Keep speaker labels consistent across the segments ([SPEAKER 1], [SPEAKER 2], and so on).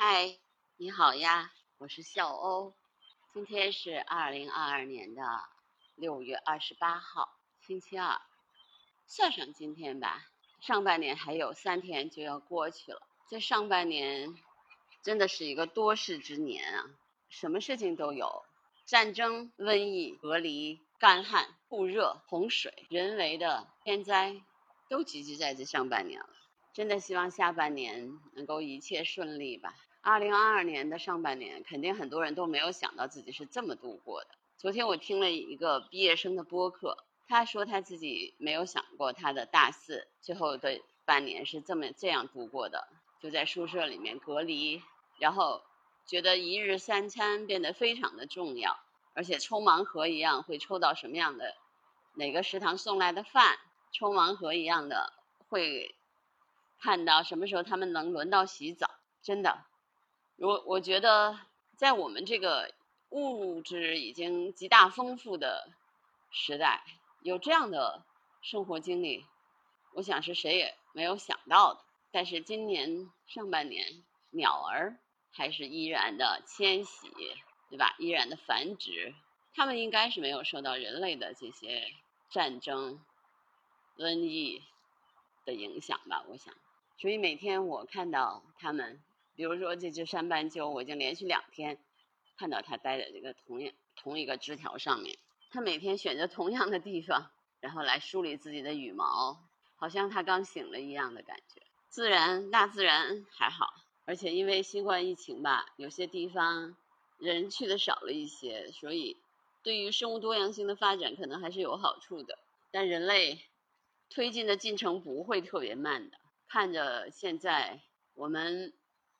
[SPEAKER 1] 嗨，你好呀，我是笑欧。今天是二零二二年的六月二十八号，星期二。算上今天吧，上半年还有三天就要过去了。这上半年真的是一个多事之年啊，什么事情都有：战争、瘟疫、隔离、干旱、酷热、洪水，人为的天灾都集聚在这上半年了。真的希望下半年能够一切顺利吧。二零二二年的上半年，肯定很多人都没有想到自己是这么度过的。昨天我听了一个毕业生的播客，他说他自己没有想过他的大四最后的半年是这么这样度过的，就在宿舍里面隔离，然后觉得一日三餐变得非常的重要，而且抽盲盒一样会抽到什么样的哪个食堂送来的饭，抽盲盒一样的会看到什么时候他们能轮到洗澡，真的。我我觉得，在我们这个物质已经极大丰富的时代，有这样的生活经历，我想是谁也没有想到的。但是今年上半年，鸟儿还是依然的迁徙，对吧？依然的繁殖，它们应该是没有受到人类的这些战争、瘟疫的影响吧？我想，所以每天我看到它们。比如说这只山斑鸠，我已经连续两天看到它待在这个同样同一个枝条上面。它每天选择同样的地方，然后来梳理自己的羽毛，好像它刚醒了一样的感觉。自然，大自然还好，而且因为新冠疫情吧，有些地方人去的少了一些，所以对于生物多样性的发展可能还是有好处的。但人类推进的进程不会特别慢的。看着现在我们。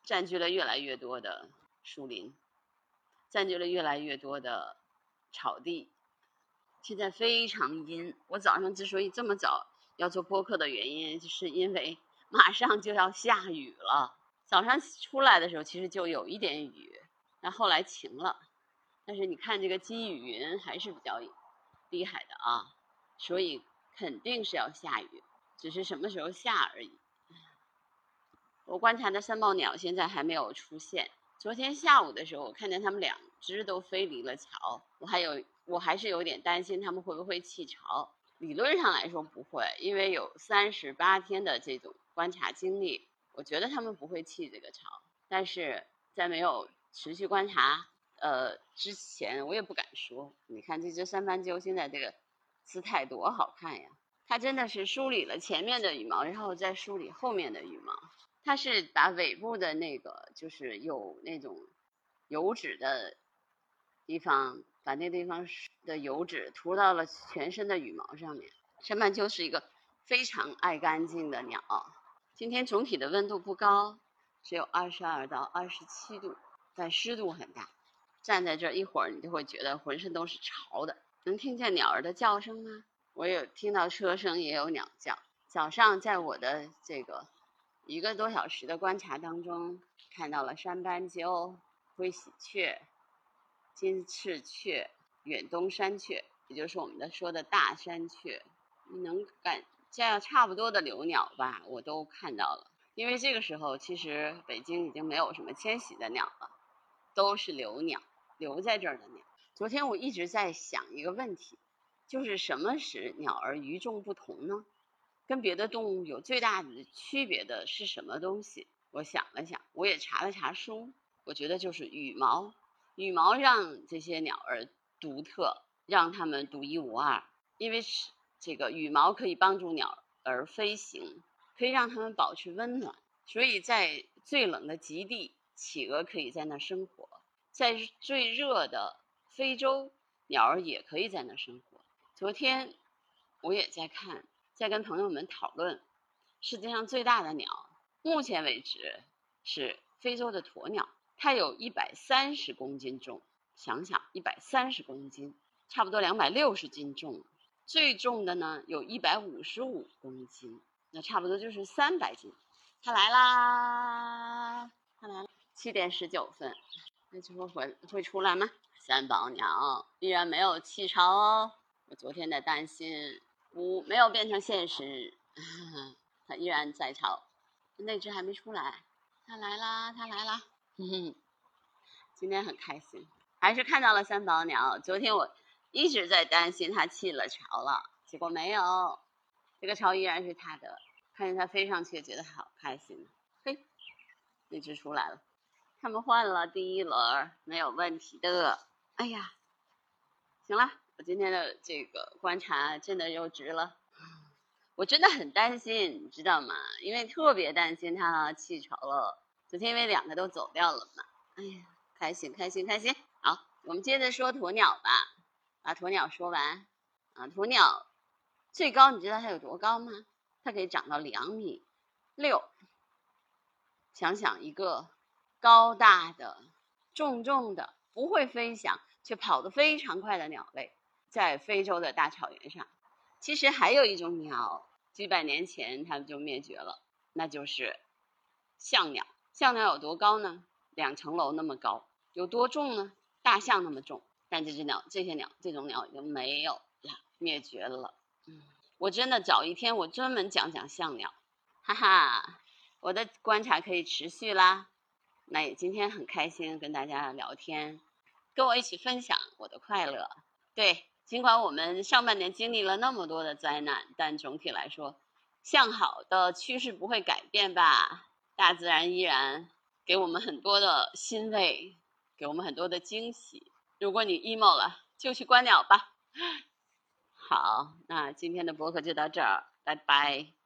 [SPEAKER 1] 占据了越来越多的树林，占据了越来越多的草地。现在非常阴。我早上之所以这么早要做播客的原因，就是因为马上就要下雨了。早上出来的时候其实就有一点雨，但后来晴了。但是你看这个积雨云还是比较厉害的啊，所以肯定是要下雨，只是什么时候下而已。我观察的三宝鸟现在还没有出现。昨天下午的时候，我看见它们两只都飞离了巢。我还有，我还是有点担心它们会不会弃巢。理论上来说不会，因为有三十八天的这种观察经历，我觉得它们不会弃这个巢。但是在没有持续观察呃之前，我也不敢说。你看这只三斑鸠现在这个姿态多好看呀！它真的是梳理了前面的羽毛，然后再梳理后面的羽毛。它是把尾部的那个，就是有那种油脂的地方，把那地方的油脂涂到了全身的羽毛上面。山斑鸠是一个非常爱干净的鸟。今天总体的温度不高，只有二十二到二十七度，但湿度很大。站在这一会儿，你就会觉得浑身都是潮的。能听见鸟儿的叫声吗？我有听到车声，也有鸟叫。早上在我的这个。一个多小时的观察当中，看到了山斑鸠、灰喜鹊、金翅雀、远东山雀，也就是我们的说的大山雀，你能感这样差不多的留鸟吧，我都看到了。因为这个时候，其实北京已经没有什么迁徙的鸟了，都是留鸟，留在这儿的鸟。昨天我一直在想一个问题，就是什么使鸟儿与众不同呢？跟别的动物有最大的区别的是什么东西？我想了想，我也查了查书，我觉得就是羽毛。羽毛让这些鸟儿独特，让它们独一无二。因为是这个羽毛可以帮助鸟儿飞行，可以让它们保持温暖。所以在最冷的极地，企鹅可以在那生活；在最热的非洲，鸟儿也可以在那生活。昨天我也在看。在跟朋友们讨论，世界上最大的鸟，目前为止是非洲的鸵鸟，它有一百三十公斤重。想想一百三十公斤，差不多两百六十斤重。最重的呢，有一百五十五公斤，那差不多就是三百斤。它来啦，它来了。七点十九分，那就会会会出来吗？三宝鸟依然没有弃巢哦。我昨天的担心。不，没有变成现实，它依然在巢。那只还没出来，它来啦，它来啦，今天很开心，还是看到了三宝鸟。昨天我一直在担心它弃了巢了，结果没有，这个巢依然是它的。看见它飞上去，觉得好开心。嘿，那只出来了，他们换了第一轮，没有问题的。哎呀，行了，我今天的这个观察真的又值了。我真的很担心，你知道吗？因为特别担心它气潮了。昨天因为两个都走掉了嘛。哎呀，开心开心开心！好，我们接着说鸵鸟吧，把鸵鸟说完。啊，鸵鸟最高你知道它有多高吗？它可以长到两米六。想想一个高大的、重重的、不会飞翔却跑得非常快的鸟类，在非洲的大草原上。其实还有一种鸟。几百年前，它们就灭绝了，那就是象鸟。象鸟有多高呢？两层楼那么高。有多重呢？大象那么重。但这只鸟，这些鸟，这种鸟已经没有了，灭绝了。嗯，我真的找一天，我专门讲讲象鸟。哈哈，我的观察可以持续啦。那也今天很开心跟大家聊天，跟我一起分享我的快乐。对。尽管我们上半年经历了那么多的灾难，但总体来说，向好的趋势不会改变吧？大自然依然给我们很多的欣慰，给我们很多的惊喜。如果你 emo 了，就去观鸟吧。好，那今天的播客就到这儿，拜拜。